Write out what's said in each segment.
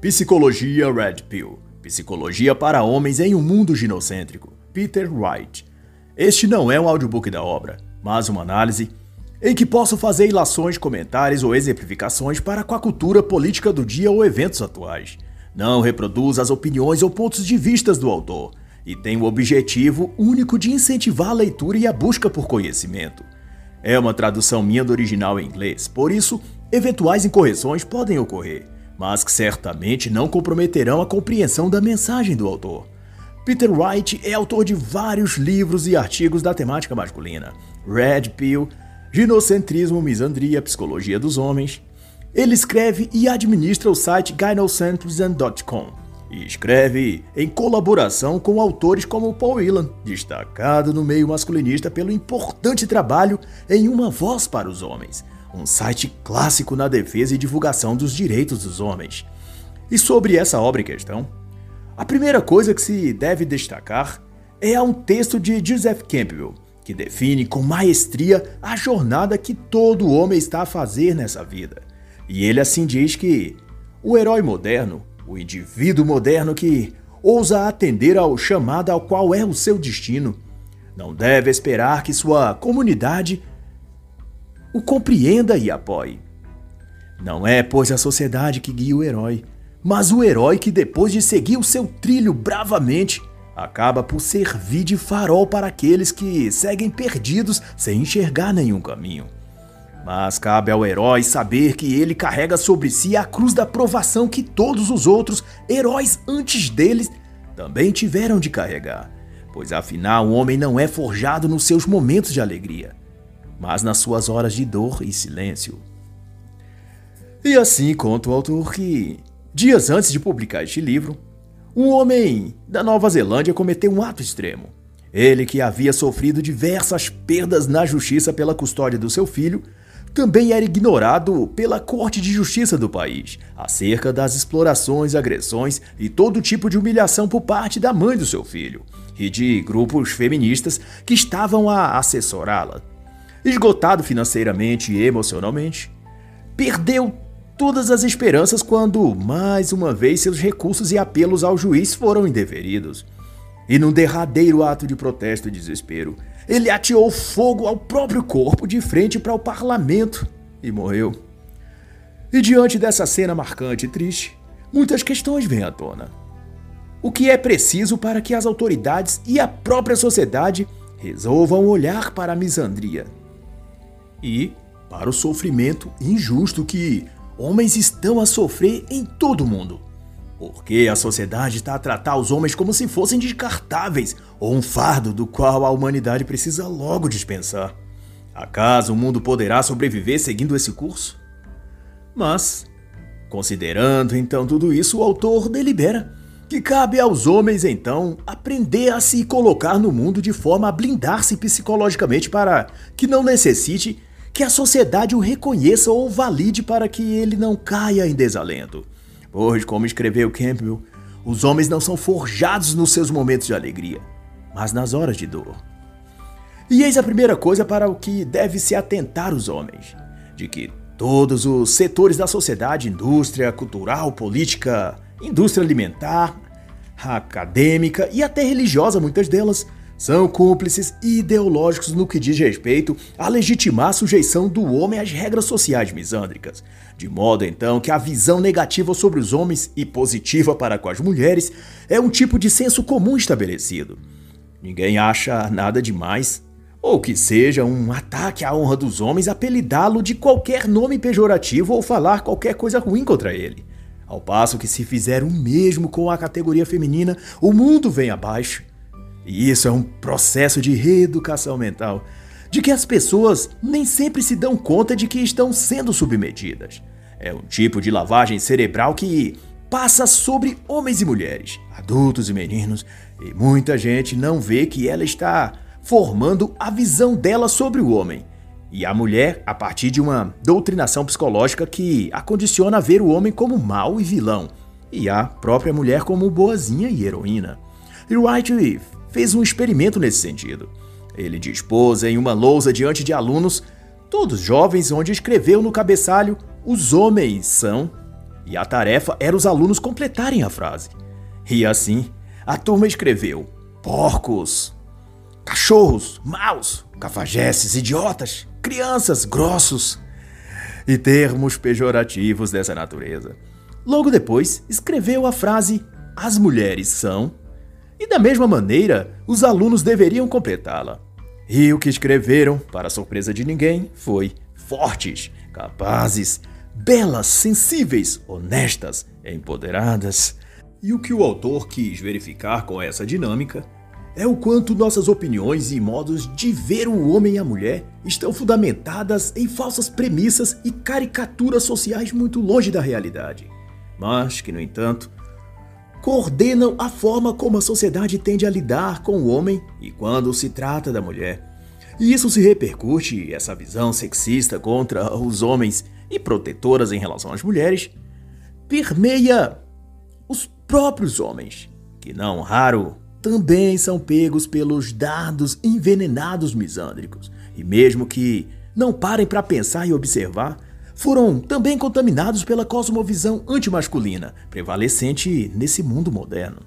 Psicologia Red Pill Psicologia para Homens em um Mundo Ginocêntrico Peter Wright Este não é um audiobook da obra, mas uma análise em que posso fazer ilações, comentários ou exemplificações para com a cultura política do dia ou eventos atuais. Não reproduz as opiniões ou pontos de vista do autor e tem o objetivo único de incentivar a leitura e a busca por conhecimento. É uma tradução minha do original em inglês, por isso, eventuais incorreções podem ocorrer mas que certamente não comprometerão a compreensão da mensagem do autor. Peter Wright é autor de vários livros e artigos da temática masculina: Red Pill, Ginocentrismo, Misandria, Psicologia dos Homens. Ele escreve e administra o site gynocentrism.com e escreve em colaboração com autores como Paul Whelan, destacado no meio masculinista pelo importante trabalho em Uma Voz para os Homens, um site clássico na defesa e divulgação dos direitos dos homens. E sobre essa obra em questão, a primeira coisa que se deve destacar é um texto de Joseph Campbell, que define com maestria a jornada que todo homem está a fazer nessa vida. E ele assim diz que o herói moderno, o indivíduo moderno que ousa atender ao chamado ao qual é o seu destino, não deve esperar que sua comunidade o compreenda e apoie. Não é, pois, a sociedade que guia o herói, mas o herói que, depois de seguir o seu trilho bravamente, acaba por servir de farol para aqueles que seguem perdidos sem enxergar nenhum caminho. Mas cabe ao herói saber que ele carrega sobre si a cruz da provação que todos os outros heróis antes deles também tiveram de carregar, pois afinal o homem não é forjado nos seus momentos de alegria mas nas suas horas de dor e silêncio. E assim conta o autor que, dias antes de publicar este livro, um homem da Nova Zelândia cometeu um ato extremo. Ele, que havia sofrido diversas perdas na justiça pela custódia do seu filho, também era ignorado pela Corte de Justiça do país acerca das explorações, agressões e todo tipo de humilhação por parte da mãe do seu filho e de grupos feministas que estavam a assessorá-la esgotado financeiramente e emocionalmente, perdeu todas as esperanças quando, mais uma vez, seus recursos e apelos ao juiz foram indeferidos. E num derradeiro ato de protesto e desespero, ele ateou fogo ao próprio corpo de frente para o parlamento e morreu. E diante dessa cena marcante e triste, muitas questões vêm à tona. O que é preciso para que as autoridades e a própria sociedade resolvam olhar para a misandria e para o sofrimento injusto que homens estão a sofrer em todo o mundo. Porque a sociedade está a tratar os homens como se fossem descartáveis ou um fardo do qual a humanidade precisa logo dispensar. Acaso o mundo poderá sobreviver seguindo esse curso? Mas, considerando então tudo isso, o autor delibera que cabe aos homens então aprender a se colocar no mundo de forma a blindar-se psicologicamente para que não necessite que a sociedade o reconheça ou valide para que ele não caia em desalento. Pois, como escreveu Campbell, os homens não são forjados nos seus momentos de alegria, mas nas horas de dor. E eis a primeira coisa para o que deve se atentar os homens: de que todos os setores da sociedade, indústria, cultural, política, indústria alimentar, acadêmica e até religiosa, muitas delas, são cúmplices ideológicos no que diz respeito a legitimar a sujeição do homem às regras sociais misândricas, de modo então que a visão negativa sobre os homens e positiva para com as mulheres é um tipo de senso comum estabelecido. Ninguém acha nada demais, ou que seja um ataque à honra dos homens apelidá-lo de qualquer nome pejorativo ou falar qualquer coisa ruim contra ele. Ao passo que se fizer o mesmo com a categoria feminina, o mundo vem abaixo e isso é um processo de reeducação mental, de que as pessoas nem sempre se dão conta de que estão sendo submetidas. É um tipo de lavagem cerebral que passa sobre homens e mulheres, adultos e meninos, e muita gente não vê que ela está formando a visão dela sobre o homem e a mulher a partir de uma doutrinação psicológica que a condiciona a ver o homem como mau e vilão, e a própria mulher como boazinha e heroína. E White fez um experimento nesse sentido. Ele dispôs em uma lousa diante de alunos, todos jovens, onde escreveu no cabeçalho os homens são, e a tarefa era os alunos completarem a frase. E assim, a turma escreveu: porcos, cachorros, maus, cafajestes, idiotas, crianças, grossos e termos pejorativos dessa natureza. Logo depois, escreveu a frase: As mulheres são, e da mesma maneira, os alunos deveriam completá-la. E o que escreveram, para surpresa de ninguém, foi fortes, capazes, belas, sensíveis, honestas, empoderadas. E o que o autor quis verificar com essa dinâmica é o quanto nossas opiniões e modos de ver o homem e a mulher estão fundamentadas em falsas premissas e caricaturas sociais muito longe da realidade, mas que, no entanto, coordenam a forma como a sociedade tende a lidar com o homem e quando se trata da mulher. E isso se repercute, essa visão sexista contra os homens e protetoras em relação às mulheres, permeia os próprios homens, que não raro também são pegos pelos dardos envenenados misândricos, e mesmo que não parem para pensar e observar, foram também contaminados pela cosmovisão antimasculina prevalecente nesse mundo moderno.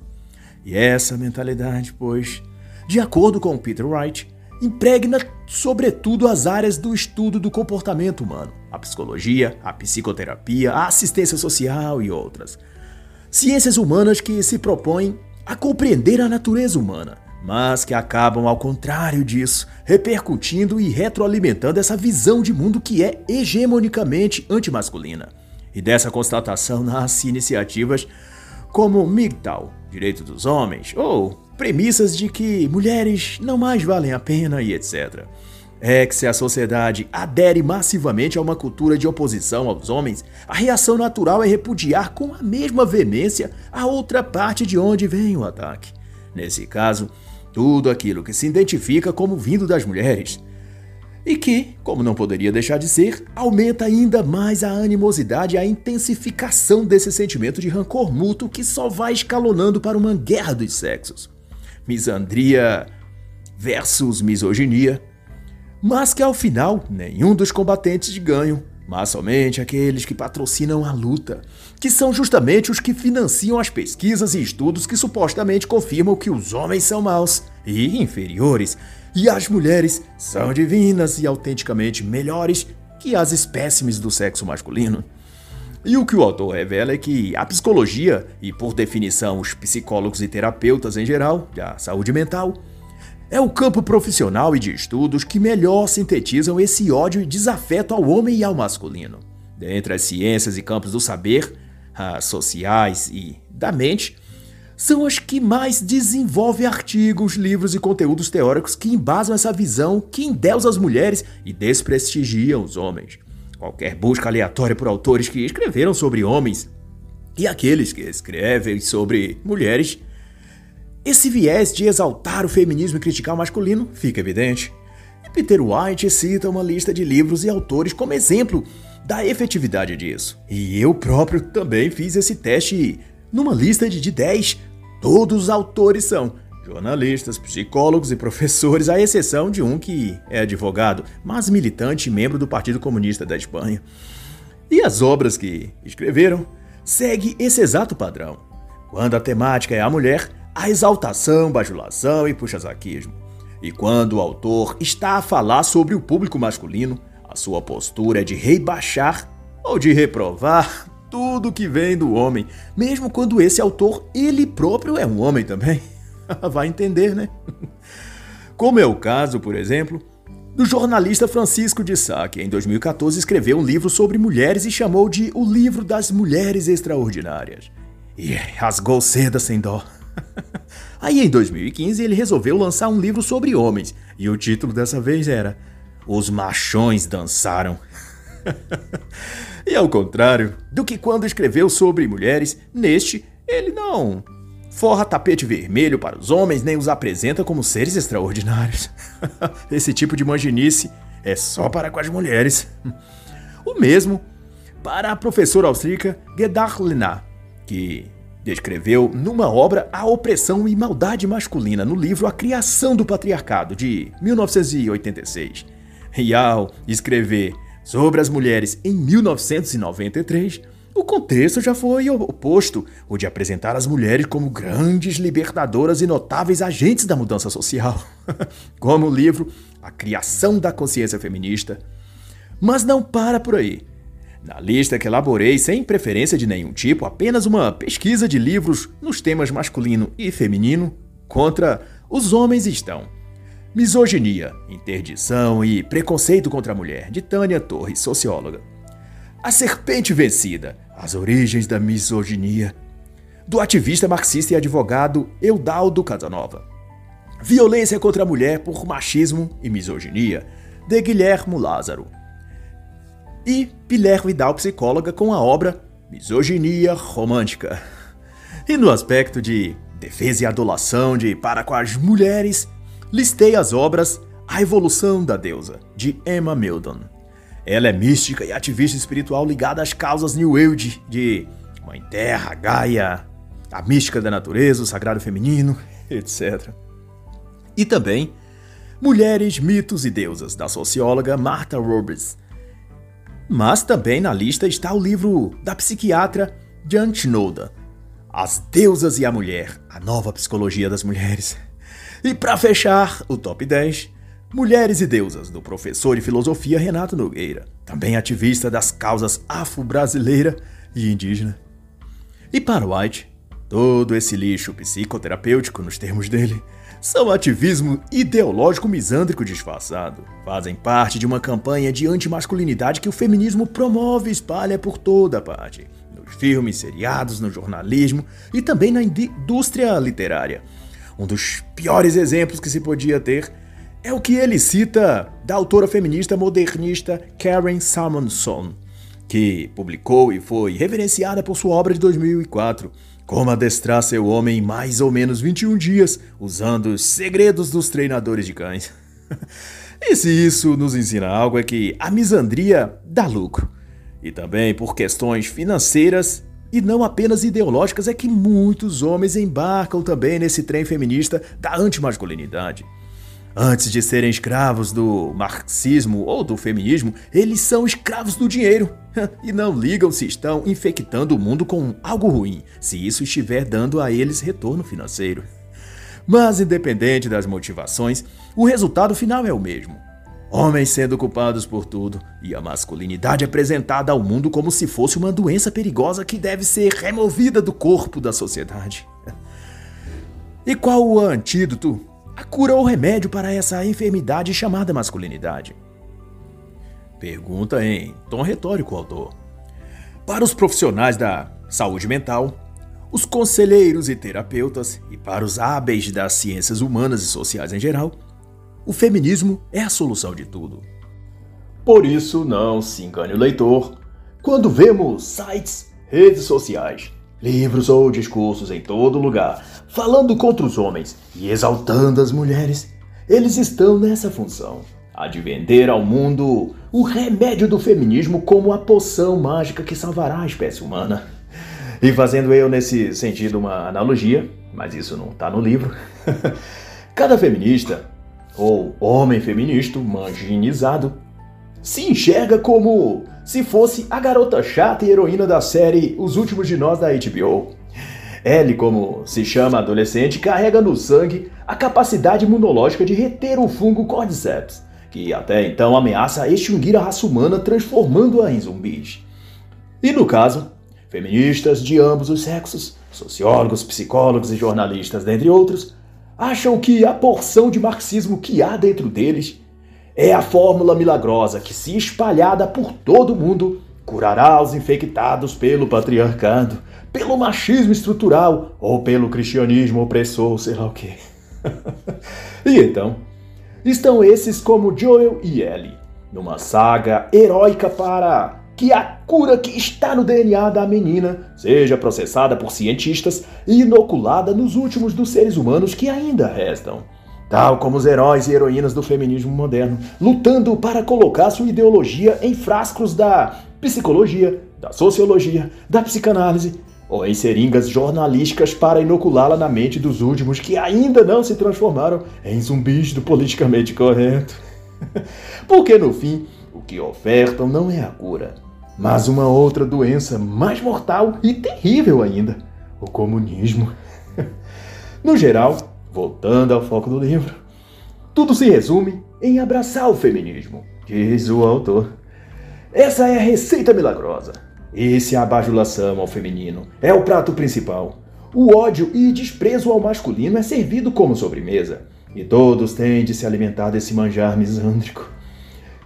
E essa mentalidade, pois, de acordo com Peter Wright, impregna sobretudo as áreas do estudo do comportamento humano, a psicologia, a psicoterapia, a assistência social e outras. Ciências humanas que se propõem a compreender a natureza humana, mas que acabam, ao contrário disso, repercutindo e retroalimentando essa visão de mundo que é hegemonicamente antimasculina. E dessa constatação nasce iniciativas como MGTOW, Direito dos Homens, ou premissas de que mulheres não mais valem a pena e etc é que se a sociedade adere massivamente a uma cultura de oposição aos homens, a reação natural é repudiar com a mesma veemência a outra parte de onde vem o ataque. Nesse caso, tudo aquilo que se identifica como vindo das mulheres. E que, como não poderia deixar de ser, aumenta ainda mais a animosidade e a intensificação desse sentimento de rancor mútuo que só vai escalonando para uma guerra dos sexos. Misandria versus misoginia mas que ao final nenhum dos combatentes ganham, mas somente aqueles que patrocinam a luta, que são justamente os que financiam as pesquisas e estudos que supostamente confirmam que os homens são maus e inferiores, e as mulheres são divinas e autenticamente melhores que as espécimes do sexo masculino. E o que o autor revela é que a psicologia, e por definição os psicólogos e terapeutas em geral, da saúde mental, é o campo profissional e de estudos que melhor sintetizam esse ódio e desafeto ao homem e ao masculino. Dentre as ciências e campos do saber, as sociais e da mente, são as que mais desenvolvem artigos, livros e conteúdos teóricos que embasam essa visão que endeusa as mulheres e desprestigiam os homens. Qualquer busca aleatória por autores que escreveram sobre homens e aqueles que escrevem sobre mulheres esse viés de exaltar o feminismo e criticar o masculino fica evidente. E Peter White cita uma lista de livros e autores como exemplo da efetividade disso. E eu próprio também fiz esse teste numa lista de 10. Todos os autores são jornalistas, psicólogos e professores, à exceção de um que é advogado, mas militante e membro do Partido Comunista da Espanha. E as obras que escreveram seguem esse exato padrão. Quando a temática é a mulher, a exaltação, bajulação e puxa-saquismo. E quando o autor está a falar sobre o público masculino, a sua postura é de rebaixar ou de reprovar tudo que vem do homem, mesmo quando esse autor ele próprio é um homem também. Vai entender, né? Como é o caso, por exemplo, do jornalista Francisco de Sá, que em 2014 escreveu um livro sobre mulheres e chamou de O Livro das Mulheres Extraordinárias. E rasgou seda sem dó. Aí em 2015 ele resolveu lançar um livro sobre homens, e o título dessa vez era Os Machões Dançaram. e ao contrário do que quando escreveu sobre mulheres, neste ele não forra tapete vermelho para os homens nem os apresenta como seres extraordinários. Esse tipo de manginice é só para com as mulheres. O mesmo para a professora austríaca Gedar Lena, que descreveu numa obra a opressão e maldade masculina no livro A Criação do Patriarcado, de 1986. E ao escrever sobre as mulheres em 1993, o contexto já foi oposto, o de apresentar as mulheres como grandes libertadoras e notáveis agentes da mudança social, como o livro A Criação da Consciência Feminista. Mas não para por aí. Na lista que elaborei, sem preferência de nenhum tipo, apenas uma pesquisa de livros nos temas masculino e feminino contra os homens estão Misoginia, Interdição e Preconceito contra a Mulher, de Tânia Torres, socióloga. A Serpente Vencida, As Origens da Misoginia, do ativista marxista e advogado Eudaldo Casanova. Violência contra a Mulher por Machismo e Misoginia, de Guilhermo Lázaro. E Pilar Vidal, psicóloga, com a obra Misoginia Romântica. E no aspecto de defesa e adulação de para com as mulheres, listei as obras A Evolução da Deusa, de Emma Mildon. Ela é mística e ativista espiritual ligada às causas New Age de Mãe Terra, Gaia, a mística da natureza, o sagrado feminino, etc. E também Mulheres, Mitos e Deusas, da socióloga Martha Roberts. Mas também na lista está o livro da psiquiatra Jan Schnolder, As Deusas e a Mulher, a nova psicologia das mulheres. E para fechar o top 10, Mulheres e Deusas, do professor de filosofia Renato Nogueira, também ativista das causas afro-brasileira e indígena. E para White, todo esse lixo psicoterapêutico, nos termos dele, são ativismo ideológico misândrico disfarçado. Fazem parte de uma campanha de antimasculinidade que o feminismo promove e espalha por toda parte. Nos filmes, seriados, no jornalismo e também na indústria literária. Um dos piores exemplos que se podia ter é o que ele cita da autora feminista modernista Karen Samuelson, que publicou e foi reverenciada por sua obra de 2004, Como Adestrar Seu Homem em Mais ou Menos 21 Dias, usando os segredos dos treinadores de cães. e se isso nos ensina algo é que a misandria dá lucro. E também por questões financeiras e não apenas ideológicas é que muitos homens embarcam também nesse trem feminista da antimasculinidade. Antes de serem escravos do marxismo ou do feminismo, eles são escravos do dinheiro. e não ligam se estão infectando o mundo com algo ruim, se isso estiver dando a eles retorno financeiro. Mas, independente das motivações, o resultado final é o mesmo. Homens sendo culpados por tudo e a masculinidade apresentada ao mundo como se fosse uma doença perigosa que deve ser removida do corpo da sociedade. E qual o antídoto a cura ou remédio para essa enfermidade chamada masculinidade? Pergunta em tom retórico o autor. Para os profissionais da saúde mental, os conselheiros e terapeutas e para os hábeis das ciências humanas e sociais em geral, o feminismo é a solução de tudo. Por isso, não se engane o leitor quando vemos sites, redes sociais, livros ou discursos em todo lugar falando contra os homens e exaltando as mulheres. Eles estão nessa função, a de vender ao mundo o remédio do feminismo como a poção mágica que salvará a espécie humana. E fazendo eu nesse sentido uma analogia, mas isso não está no livro, cada feminista, ou homem feminista manginizado, se enxerga como se fosse a garota chata e heroína da série Os Últimos de Nós da HBO. Ellie, como se chama a adolescente, carrega no sangue a capacidade imunológica de reter o fungo Cordyceps, que até então ameaça extinguir a raça humana, transformando-a em zumbis. E no caso, feministas de ambos os sexos, sociólogos, psicólogos e jornalistas, dentre outros, acham que a porção de marxismo que há dentro deles é a fórmula milagrosa que, se espalhada por todo o mundo, curará os infectados pelo patriarcado pelo machismo estrutural ou pelo cristianismo opressor, sei lá o quê. e então, estão esses como Joel e Ellie, numa saga heróica para que a cura que está no DNA da menina seja processada por cientistas e inoculada nos últimos dos seres humanos que ainda restam. Tal como os heróis e heroínas do feminismo moderno, lutando para colocar sua ideologia em frascos da psicologia, da sociologia, da psicanálise ou em seringas jornalísticas para inoculá-la na mente dos últimos que ainda não se transformaram em zumbis do politicamente correto. Porque no fim, O que ofertam não é a cura, mas uma outra doença mais mortal e terrível ainda: o comunismo. no geral, voltando ao foco do livro, tudo se resume em abraçar o feminismo, diz o autor. Essa é a receita milagrosa. Esse é a bajulação ao feminino é o prato principal. O ódio e desprezo ao masculino é servido como sobremesa. E todos têm de se alimentar desse manjar misândrico.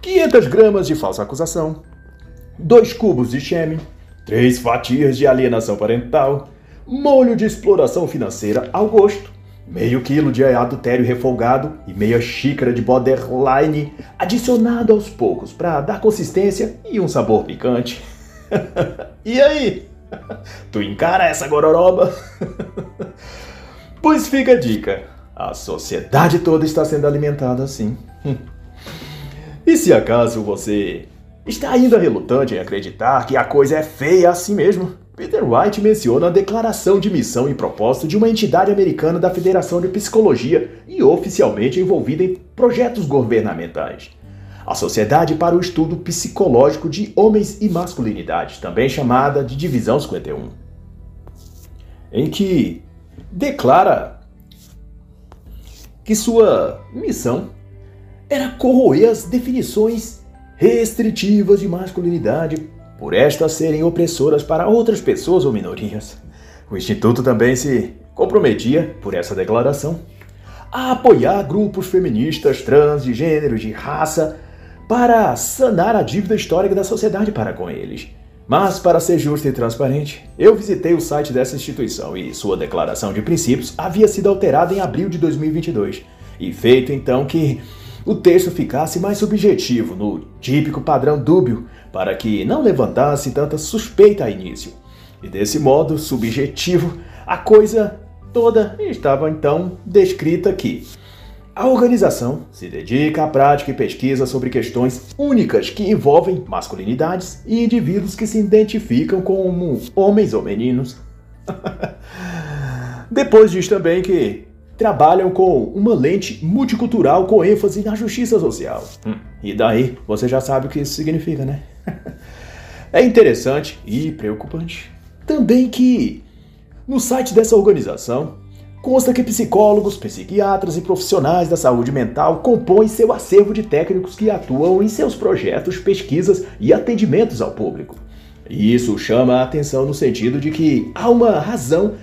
500 gramas de falsa acusação, 2 cubos de cheme, 3 fatias de alienação parental, molho de exploração financeira ao gosto, meio quilo de adultério refogado e meia xícara de borderline adicionado aos poucos para dar consistência e um sabor picante. e aí? Tu encara essa gororoba? pois fica a dica. A sociedade toda está sendo alimentada assim. e se acaso você está ainda relutante em acreditar que a coisa é feia assim mesmo, Peter White menciona a declaração de missão e propósito de uma entidade americana da Federação de Psicologia e oficialmente envolvida em projetos governamentais. A Sociedade para o Estudo Psicológico de Homens e Masculinidade, também chamada de Divisão 51, em que declara que sua missão era corroer as definições restritivas de masculinidade por estas serem opressoras para outras pessoas ou minorias. O Instituto também se comprometia, por essa declaração, a apoiar grupos feministas, trans, de gênero, de raça, para sanar a dívida histórica da sociedade para com eles. Mas, para ser justo e transparente, eu visitei o site dessa instituição e sua declaração de princípios havia sido alterada em abril de 2022 e feito então que o texto ficasse mais subjetivo, no típico padrão dúbio, para que não levantasse tanta suspeita a início. E desse modo subjetivo, a coisa toda estava então descrita aqui. A organização se dedica à prática e pesquisa sobre questões únicas que envolvem masculinidades e indivíduos que se identificam como homens ou meninos. Depois diz também que trabalham com uma lente multicultural com ênfase na justiça social. Hum. E daí você já sabe o que isso significa, né? é interessante e preocupante também que no site dessa organização consta que psicólogos, psiquiatras e profissionais da saúde mental compõem seu acervo de técnicos que atuam em seus projetos, pesquisas e atendimentos ao público. E isso chama a atenção no sentido de que há uma razão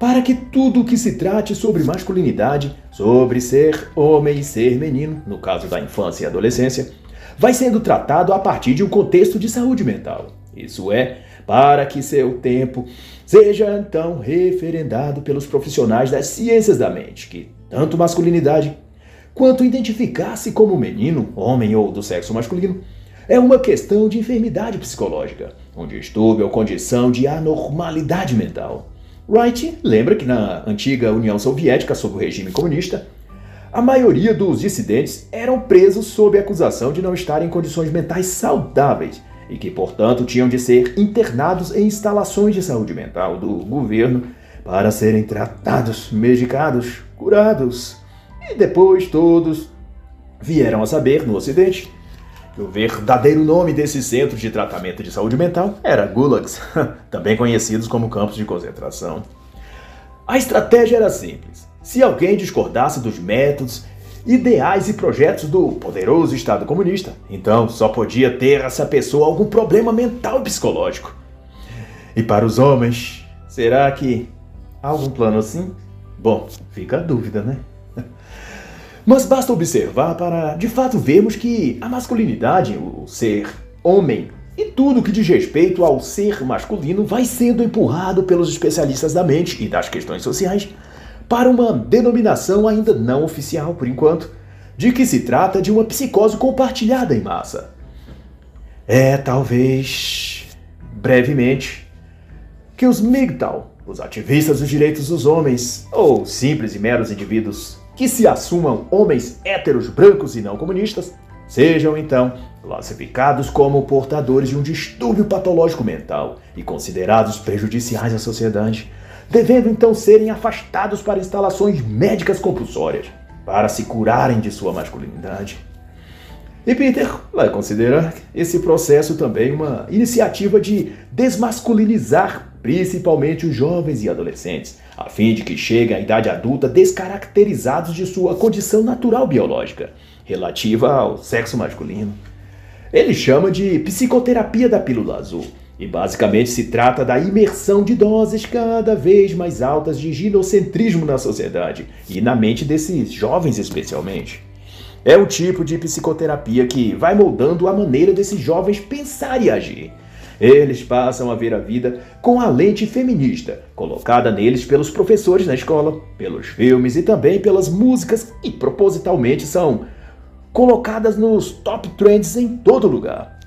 para que tudo que se trate sobre masculinidade, sobre ser homem e ser menino, no caso da infância e adolescência, vai sendo tratado a partir de um contexto de saúde mental. Isso é, para que seu tempo seja então referendado pelos profissionais das ciências da mente, que tanto masculinidade quanto identificar-se como menino, homem ou do sexo masculino, é uma questão de enfermidade psicológica, um distúrbio ou condição de anormalidade mental. Wright lembra que na antiga União Soviética, sob o regime comunista, a maioria dos dissidentes eram presos sob acusação de não estarem em condições mentais saudáveis e que, portanto, tinham de ser internados em instalações de saúde mental do governo para serem tratados, medicados, curados. E depois todos vieram a saber, no Ocidente, que o verdadeiro nome desse centro de tratamento de saúde mental era gulags, também conhecidos como campos de concentração. A estratégia era simples. Se alguém discordasse dos métodos, ideais e projetos do poderoso Estado comunista, então só podia ter essa pessoa algum problema mental psicológico. E para os homens, será que há algum plano assim? Bom, fica a dúvida, né? Mas basta observar para de fato vermos que a masculinidade, o ser homem e tudo que diz respeito ao ser masculino vai sendo empurrado pelos especialistas da mente e das questões sociais para uma denominação ainda não oficial por enquanto, de que se trata de uma psicose compartilhada em massa. É talvez brevemente que os MGTOW, os ativistas dos direitos dos homens, ou simples e meros indivíduos que se assumam homens héteros brancos e não comunistas, sejam então classificados como portadores de um distúrbio patológico mental e considerados prejudiciais à sociedade, devendo então serem afastados para instalações médicas compulsórias para se curarem de sua masculinidade. E Peter vai considerar esse processo também uma iniciativa de desmasculinizar principalmente os jovens e adolescentes, a fim de que cheguem à idade adulta descaracterizados de sua condição natural biológica, relativa ao sexo masculino. Ele chama de psicoterapia da pílula azul, e basicamente se trata da imersão de doses cada vez mais altas de ginocentrismo na sociedade e na mente desses jovens especialmente. É o tipo de psicoterapia que vai moldando a maneira desses jovens pensar e agir. Eles passam a ver a vida com a lente feminista, colocada neles pelos professores na escola, pelos filmes e também pelas músicas que propositalmente são colocadas nos top trends em todo lugar.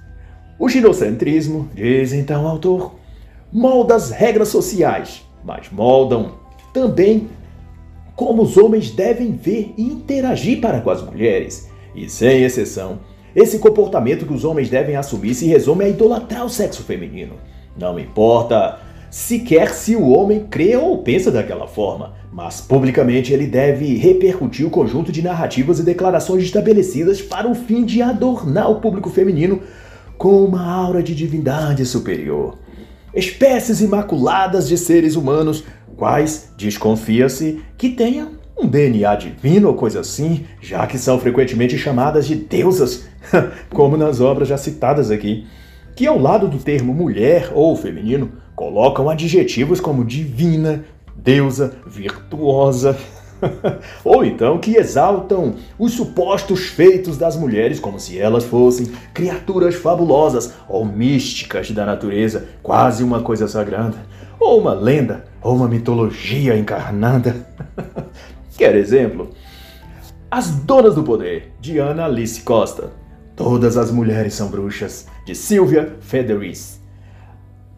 O ginocentrismo, diz então o autor, molda as regras sociais, mas moldam também como os homens devem ver e interagir para com as mulheres. E sem exceção, esse comportamento que os homens devem assumir se resume a idolatrar o sexo feminino. Não importa sequer se o homem crê ou pensa daquela forma, mas publicamente ele deve repercutir o conjunto de narrativas e declarações estabelecidas para o fim de adornar o público feminino com uma aura de divindade superior. Espécies imaculadas de seres humanos, quais desconfia-se que tenham um DNA divino ou coisa assim, já que são frequentemente chamadas de deusas, como nas obras já citadas aqui, que ao lado do termo mulher ou feminino colocam adjetivos como divina, deusa, virtuosa, Ou então que exaltam os supostos feitos das mulheres como se elas fossem criaturas fabulosas ou místicas da natureza, quase uma coisa sagrada, ou uma lenda, ou uma mitologia encarnada. Quer exemplo? As Donas do Poder, de Ana Alice Costa. Todas as mulheres são bruxas, de Silvia Federici.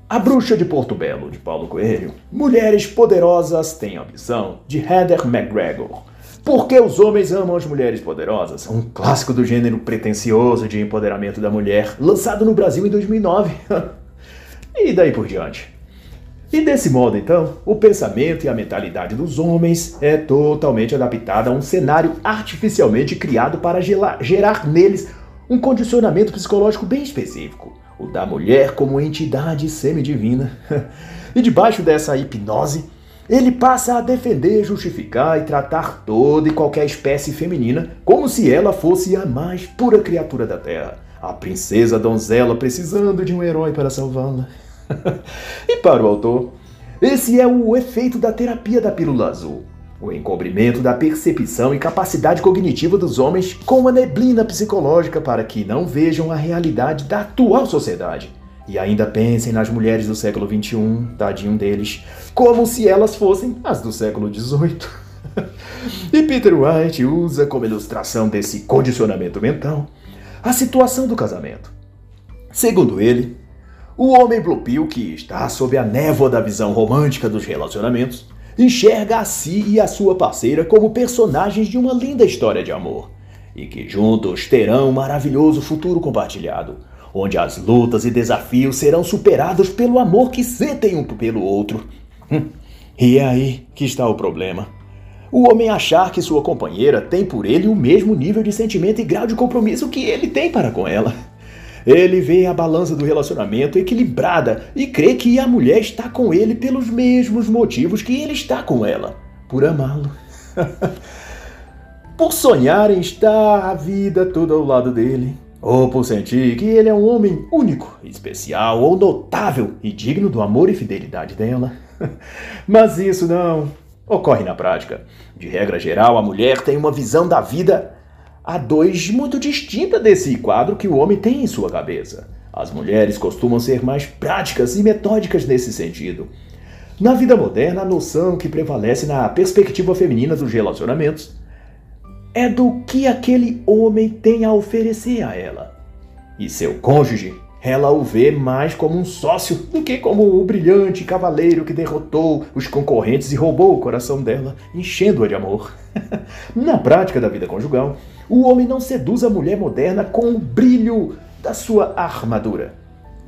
A Bruxa de Porto Belo, de Paulo Coelho. Mulheres Poderosas Têm Ambição, de Heather McGregor. Por que os homens amam as mulheres poderosas? Um clássico do gênero pretensioso de empoderamento da mulher, lançado no Brasil em 2009. e daí por diante. E desse modo, então, o pensamento e a mentalidade dos homens é totalmente adaptada a um cenário artificialmente criado para gerar neles um condicionamento psicológico bem específico o da mulher como entidade semidivina. e debaixo dessa hipnose, ele passa a defender, justificar e tratar toda e qualquer espécie feminina como se ela fosse a mais pura criatura da Terra, a princesa donzela precisando de um herói para salvá-la. e para o autor, esse é o efeito da terapia da pílula azul. O encobrimento da percepção e capacidade cognitiva dos homens com uma neblina psicológica para que não vejam a realidade da atual sociedade. E ainda pensem nas mulheres do século XXI, tadinho deles, como se elas fossem as do século XVIII. e Peter White usa como ilustração desse condicionamento mental a situação do casamento. Segundo ele, o homem Blue que está sob a névoa da visão romântica dos relacionamentos enxerga a si e a sua parceira como personagens de uma linda história de amor, e que juntos terão um maravilhoso futuro compartilhado, onde as lutas e desafios serão superados pelo amor que sentem um pelo outro. Hum, e é aí que está o problema. O homem achar que sua companheira tem por ele o mesmo nível de sentimento e grau de compromisso que ele tem para com ela. Ele vê a balança do relacionamento equilibrada e crê que a mulher está com ele pelos mesmos motivos que ele está com ela por amá-lo. por sonhar em estar a vida toda ao lado dele. Ou por sentir que ele é um homem único, especial ou notável e digno do amor e fidelidade dela. Mas isso não ocorre na prática. De regra geral, a mulher tem uma visão da vida a dois muito distinta desse quadro que o homem tem em sua cabeça. As mulheres costumam ser mais práticas e metódicas nesse sentido. Na vida moderna, a noção que prevalece na perspectiva feminina dos relacionamentos é do que aquele homem tem a oferecer a ela. E seu cônjuge, ela o vê mais como um sócio do que como o brilhante cavaleiro que derrotou os concorrentes e roubou o coração dela, enchendo-a de amor. Na prática da vida conjugal, o homem não seduz a mulher moderna com o brilho da sua armadura.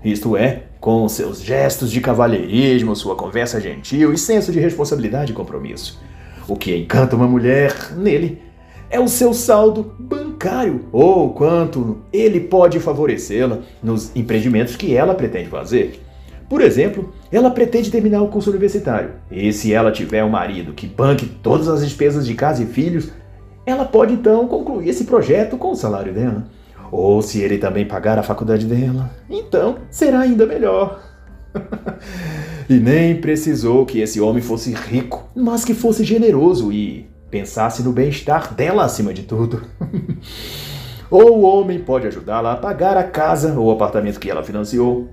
Isto é, com seus gestos de cavalheirismo, sua conversa gentil e senso de responsabilidade e compromisso. O que encanta uma mulher nele é o seu saldo bancário ou quanto ele pode favorecê-la nos empreendimentos que ela pretende fazer. Por exemplo, ela pretende terminar o curso universitário. E se ela tiver um marido que banque todas as despesas de casa e filhos, ela pode então concluir esse projeto com o salário dela. Ou se ele também pagar a faculdade dela, então será ainda melhor. e nem precisou que esse homem fosse rico, mas que fosse generoso e pensasse no bem-estar dela acima de tudo. ou o homem pode ajudá-la a pagar a casa ou apartamento que ela financiou,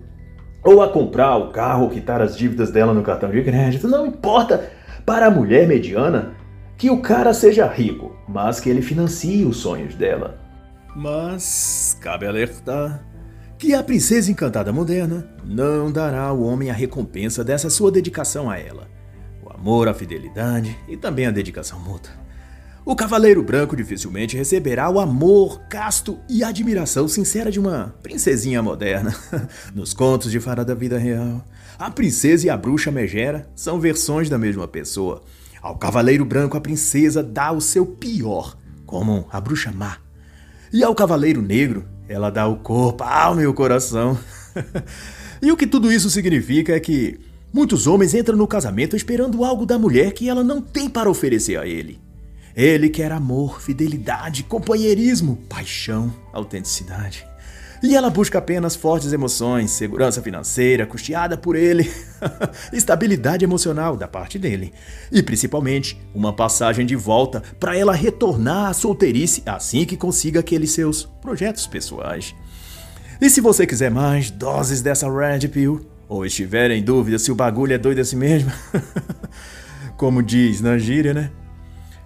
ou a comprar o carro ou quitar as dívidas dela no cartão de crédito, não importa. Para a mulher mediana, que o cara seja rico, mas que ele financie os sonhos dela. Mas cabe alertar que a princesa encantada moderna não dará ao homem a recompensa dessa sua dedicação a ela. O amor, a fidelidade e também a dedicação mútua. O cavaleiro branco dificilmente receberá o amor casto e admiração sincera de uma princesinha moderna. Nos contos de fada da vida real, a princesa e a bruxa megera são versões da mesma pessoa. Ao cavaleiro branco, a princesa dá o seu pior, como a bruxa má. E ao cavaleiro negro, ela dá o corpo, a alma e o coração. e o que tudo isso significa é que muitos homens entram no casamento esperando algo da mulher que ela não tem para oferecer a ele. Ele quer amor, fidelidade, companheirismo, paixão, autenticidade. E ela busca apenas fortes emoções, segurança financeira custeada por ele, estabilidade emocional da parte dele e principalmente uma passagem de volta para ela retornar à solteirice assim que consiga aqueles seus projetos pessoais. E se você quiser mais doses dessa Red Pill, ou estiver em dúvida se o bagulho é doido assim mesmo, como diz na gíria, né?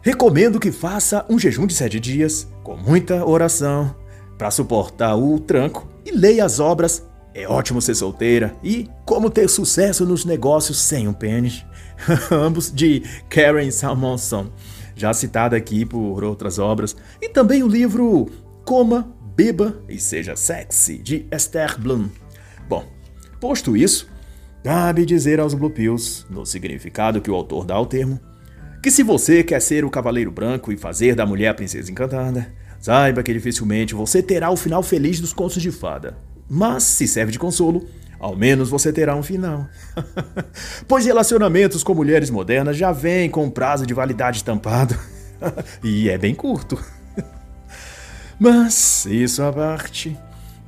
Recomendo que faça um jejum de sete dias, com muita oração, para suportar o tranco e leia as obras É ótimo ser solteira e Como ter sucesso nos negócios sem um pênis, ambos de Karen Salmonson, já citada aqui por outras obras, e também o livro Coma, Beba e Seja Sexy, de Esther Bloom. Bom, posto isso, cabe dizer aos Blue Pills, no significado que o autor dá ao termo, que se você quer ser o cavaleiro branco e fazer da mulher a princesa encantada, saiba que dificilmente você terá o final feliz dos contos de fada. Mas, se serve de consolo, ao menos você terá um final. pois relacionamentos com mulheres modernas já vêm com prazo de validade estampado. e é bem curto. Mas, isso à parte.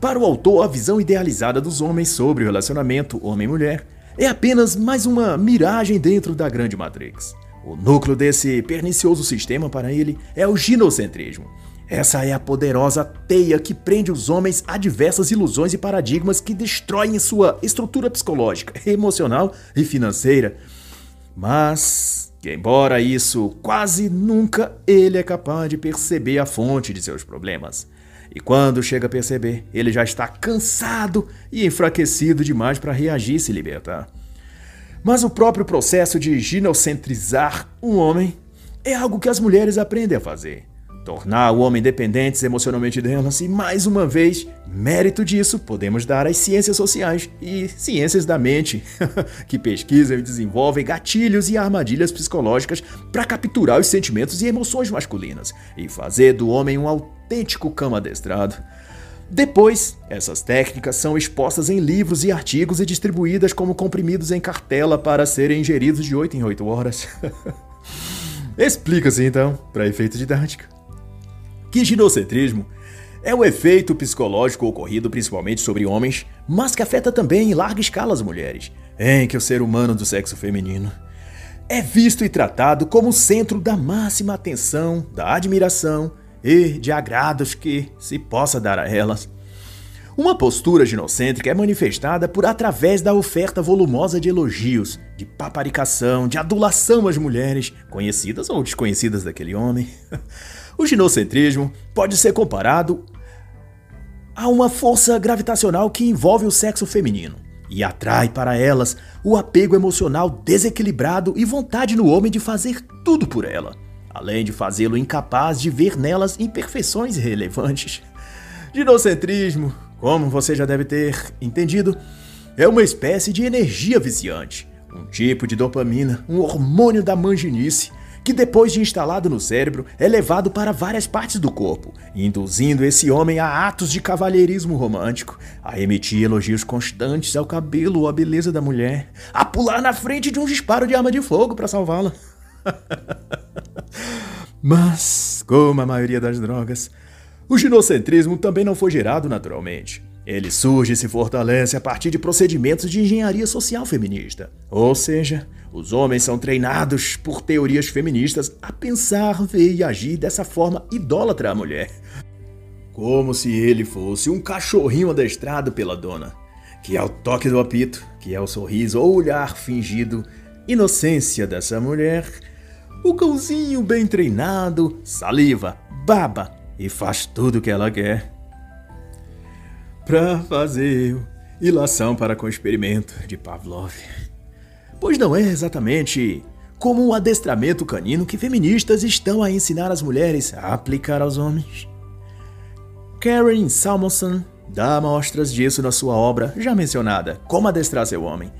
Para o autor, a visão idealizada dos homens sobre o relacionamento homem-mulher é apenas mais uma miragem dentro da grande Matrix. O núcleo desse pernicioso sistema para ele é o ginocentrismo. Essa é a poderosa teia que prende os homens a diversas ilusões e paradigmas que destroem sua estrutura psicológica, emocional e financeira. Mas, embora isso quase nunca ele é capaz de perceber a fonte de seus problemas. E quando chega a perceber, ele já está cansado e enfraquecido demais para reagir e se libertar. Mas o próprio processo de ginocentrizar um homem é algo que as mulheres aprendem a fazer. Tornar o homem dependentes emocionalmente delas, e mais uma vez, mérito disso podemos dar às ciências sociais e ciências da mente, que pesquisam e desenvolvem gatilhos e armadilhas psicológicas para capturar os sentimentos e emoções masculinas e fazer do homem um autêntico cama adestrado. Depois, essas técnicas são expostas em livros e artigos e distribuídas como comprimidos em cartela para serem ingeridos de 8 em 8 horas. Explica-se então, para efeito didático, que ginocentrismo é o efeito psicológico ocorrido principalmente sobre homens, mas que afeta também em larga escala as mulheres, em que o ser humano do sexo feminino é visto e tratado como centro da máxima atenção, da admiração e de agrados que se possa dar a elas. Uma postura ginocêntrica é manifestada por através da oferta volumosa de elogios, de paparicação, de adulação às mulheres, conhecidas ou desconhecidas daquele homem. O ginocentrismo pode ser comparado a uma força gravitacional que envolve o sexo feminino e atrai para elas o apego emocional desequilibrado e vontade no homem de fazer tudo por ela além de fazê-lo incapaz de ver nelas imperfeições irrelevantes. Ginocentrismo, como você já deve ter entendido, é uma espécie de energia viciante, um tipo de dopamina, um hormônio da manginice que depois de instalado no cérebro é levado para várias partes do corpo, induzindo esse homem a atos de cavalheirismo romântico, a emitir elogios constantes ao cabelo ou à beleza da mulher, a pular na frente de um disparo de arma de fogo para salvá-la. Mas, como a maioria das drogas, o ginocentrismo também não foi gerado naturalmente. Ele surge e se fortalece a partir de procedimentos de engenharia social feminista. Ou seja, os homens são treinados por teorias feministas a pensar, ver e agir dessa forma idólatra à mulher. Como se ele fosse um cachorrinho adestrado pela dona, que ao toque do apito, que é o sorriso ou olhar fingido, inocência dessa mulher, o cãozinho bem treinado saliva, baba e faz tudo o que ela quer. Pra fazer ilação para com o experimento de Pavlov. Pois não é exatamente como o adestramento canino que feministas estão a ensinar as mulheres a aplicar aos homens. Karen Salmonson dá amostras disso na sua obra já mencionada, Como Adestrar Seu Homem,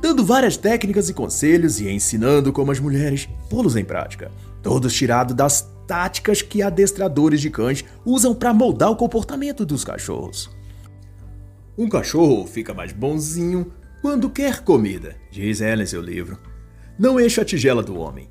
dando várias técnicas e conselhos e ensinando como as mulheres pô-los em prática, todos tirados das táticas que adestradores de cães usam para moldar o comportamento dos cachorros. Um cachorro fica mais bonzinho quando quer comida, diz ela em seu livro. Não encha a tigela do homem,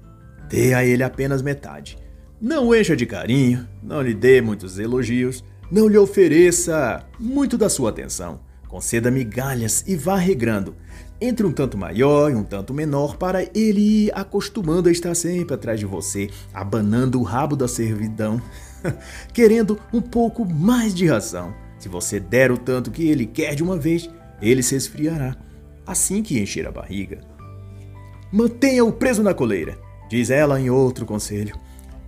dê a ele apenas metade. Não encha de carinho, não lhe dê muitos elogios, não lhe ofereça muito da sua atenção. Conceda migalhas e vá regrando, entre um tanto maior e um tanto menor, para ele ir acostumando a estar sempre atrás de você, abanando o rabo da servidão, querendo um pouco mais de ração. Se você der o tanto que ele quer de uma vez, ele se esfriará, assim que encher a barriga. Mantenha-o preso na coleira, diz ela em outro conselho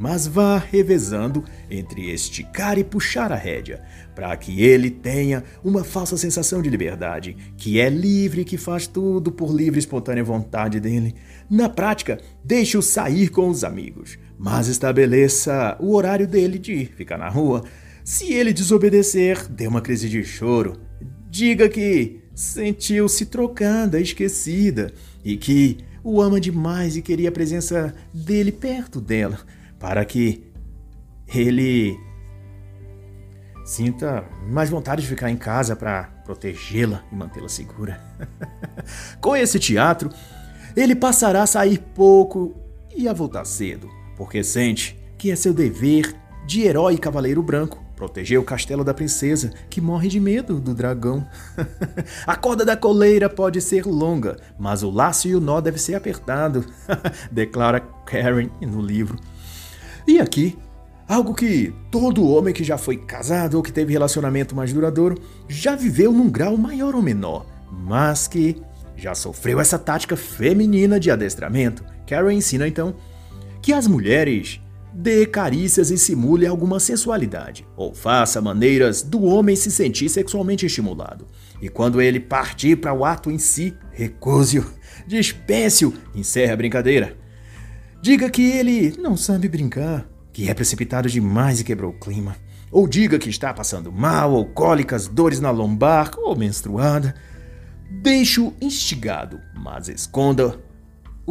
mas vá revezando entre esticar e puxar a rédea, para que ele tenha uma falsa sensação de liberdade, que é livre, que faz tudo por livre e espontânea vontade dele. Na prática, deixe-o sair com os amigos, mas estabeleça o horário dele de ficar na rua. Se ele desobedecer, dê uma crise de choro. Diga que sentiu-se trocada, esquecida, e que o ama demais e queria a presença dele perto dela para que ele sinta mais vontade de ficar em casa para protegê-la e mantê-la segura. Com esse teatro, ele passará a sair pouco e a voltar cedo, porque sente que é seu dever de herói e cavaleiro branco proteger o castelo da princesa, que morre de medo do dragão. a corda da coleira pode ser longa, mas o laço e o nó deve ser apertado, declara Karen no livro. E aqui, algo que todo homem que já foi casado ou que teve relacionamento mais duradouro já viveu num grau maior ou menor, mas que já sofreu essa tática feminina de adestramento. Karen ensina então que as mulheres dê carícias e simule alguma sensualidade, ou faça maneiras do homem se sentir sexualmente estimulado. E quando ele partir para o ato em si, recuse-o, dispense-o, encerre a brincadeira. Diga que ele não sabe brincar, que é precipitado demais e quebrou o clima. Ou diga que está passando mal, ou cólicas, dores na lombar, ou menstruada. Deixe-o instigado, mas esconda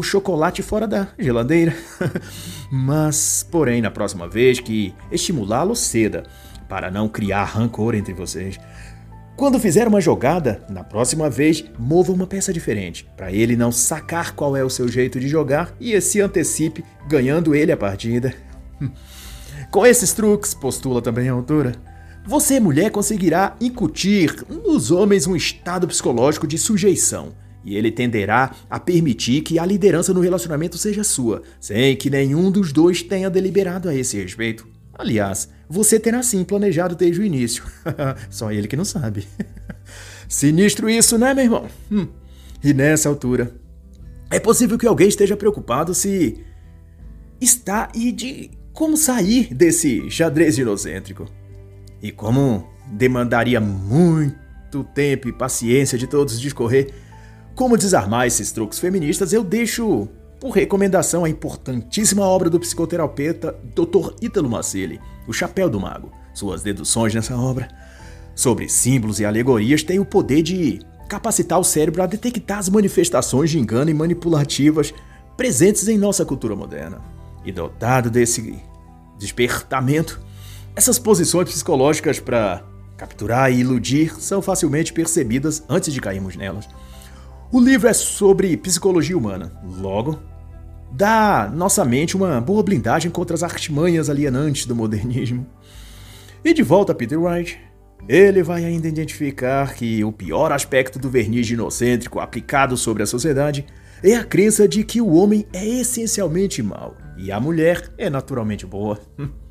o chocolate fora da geladeira. mas, porém, na próxima vez que estimulá-lo, ceda, para não criar rancor entre vocês. Quando fizer uma jogada, na próxima vez, mova uma peça diferente, para ele não sacar qual é o seu jeito de jogar e se antecipe, ganhando ele a partida. Com esses truques, postula também a autora, você, mulher, conseguirá incutir nos homens um estado psicológico de sujeição, e ele tenderá a permitir que a liderança no relacionamento seja sua, sem que nenhum dos dois tenha deliberado a esse respeito. Aliás, você terá sim planejado desde o início. Só ele que não sabe. Sinistro isso, né, meu irmão? Hum. E nessa altura, é possível que alguém esteja preocupado se está e de como sair desse xadrez ginocêntrico. E como demandaria muito tempo e paciência de todos discorrer como desarmar esses truques feministas, eu deixo por recomendação, a importantíssima obra do psicoterapeuta Dr. Ítalo Macilli, O Chapéu do Mago. Suas deduções nessa obra sobre símbolos e alegorias têm o poder de capacitar o cérebro a detectar as manifestações de engano e manipulativas presentes em nossa cultura moderna. E dotado desse despertamento, essas posições psicológicas para capturar e iludir são facilmente percebidas antes de cairmos nelas. O livro é sobre psicologia humana, logo, dá nossa mente uma boa blindagem contra as artimanhas alienantes do modernismo. E de volta a Peter Wright, ele vai ainda identificar que o pior aspecto do verniz ginocêntrico aplicado sobre a sociedade é a crença de que o homem é essencialmente mau e a mulher é naturalmente boa.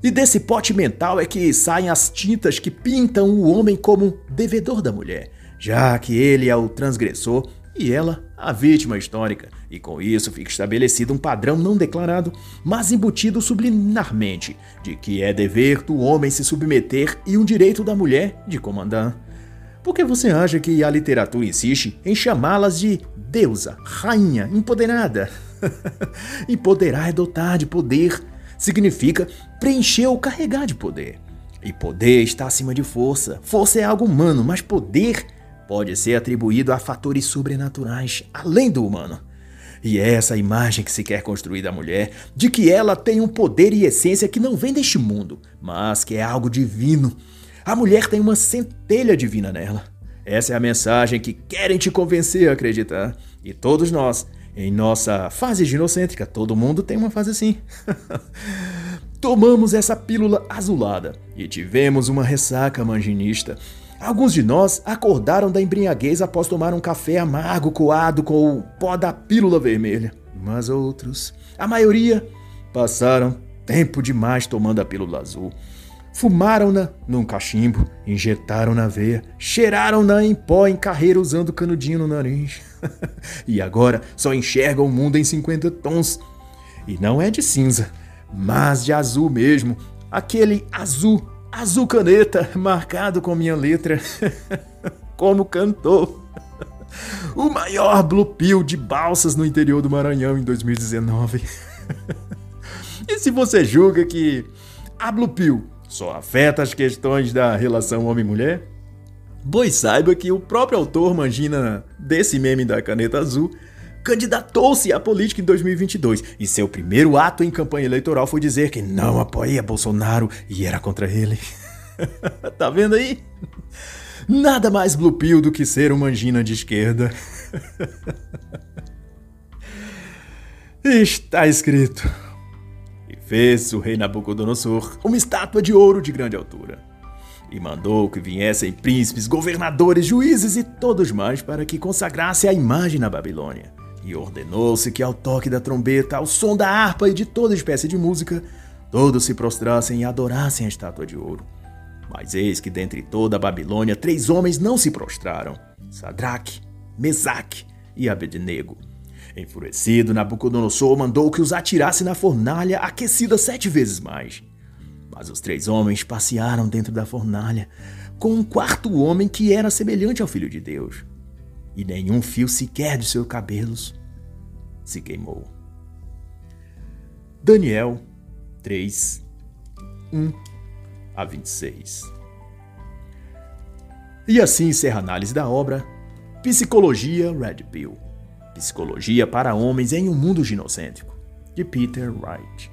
E desse pote mental é que saem as tintas que pintam o homem como devedor da mulher, já que ele é o transgressor e ela a vítima histórica, e com isso fica estabelecido um padrão não declarado, mas embutido subliminarmente, de que é dever do homem se submeter e um direito da mulher de comandar. Por que você acha que a literatura insiste em chamá-las de deusa, rainha, empoderada? Empoderar é dotar de poder, significa preencher ou carregar de poder. E poder está acima de força. Força é algo humano, mas poder pode ser atribuído a fatores sobrenaturais, além do humano. E é essa imagem que se quer construir da mulher, de que ela tem um poder e essência que não vem deste mundo, mas que é algo divino. A mulher tem uma centelha divina nela. Essa é a mensagem que querem te convencer a acreditar. E todos nós, em nossa fase ginocêntrica, todo mundo tem uma fase assim. Tomamos essa pílula azulada e tivemos uma ressaca manginista. Alguns de nós acordaram da embriaguez após tomar um café amargo coado com o pó da pílula vermelha. Mas outros, a maioria, passaram tempo demais tomando a pílula azul. Fumaram-na num cachimbo, injetaram na veia, cheiraram-na em pó em carreira usando canudinho no nariz. e agora só enxergam o mundo em 50 tons. E não é de cinza, mas de azul mesmo. Aquele azul azul caneta, marcado com minha letra, como cantor. O maior Blue Pill de balsas no interior do Maranhão em 2019. e se você julga que a Blue Pill só afeta as questões da relação homem-mulher, pois saiba que o próprio autor Mangina desse meme da caneta azul candidatou-se à política em 2022 e seu primeiro ato em campanha eleitoral foi dizer que não apoia Bolsonaro e era contra ele. tá vendo aí? Nada mais blue pill do que ser uma angina de esquerda. Está escrito. E fez o rei Nabucodonosor uma estátua de ouro de grande altura. E mandou que viessem príncipes, governadores, juízes e todos mais para que consagrasse a imagem na Babilônia. E ordenou-se que, ao toque da trombeta, ao som da harpa e de toda espécie de música, todos se prostrassem e adorassem a estátua de ouro. Mas eis que dentre toda a Babilônia três homens não se prostraram: Sadraque, Mesaque e Abednego. Enfurecido, Nabucodonosor mandou que os atirasse na fornalha aquecida sete vezes mais. Mas os três homens passearam dentro da fornalha com um quarto homem que era semelhante ao Filho de Deus. E nenhum fio sequer de seus cabelos se queimou. Daniel 3, 1 a 26. E assim encerra a análise da obra Psicologia Red Pill Psicologia para Homens em um Mundo Ginocêntrico, de Peter Wright.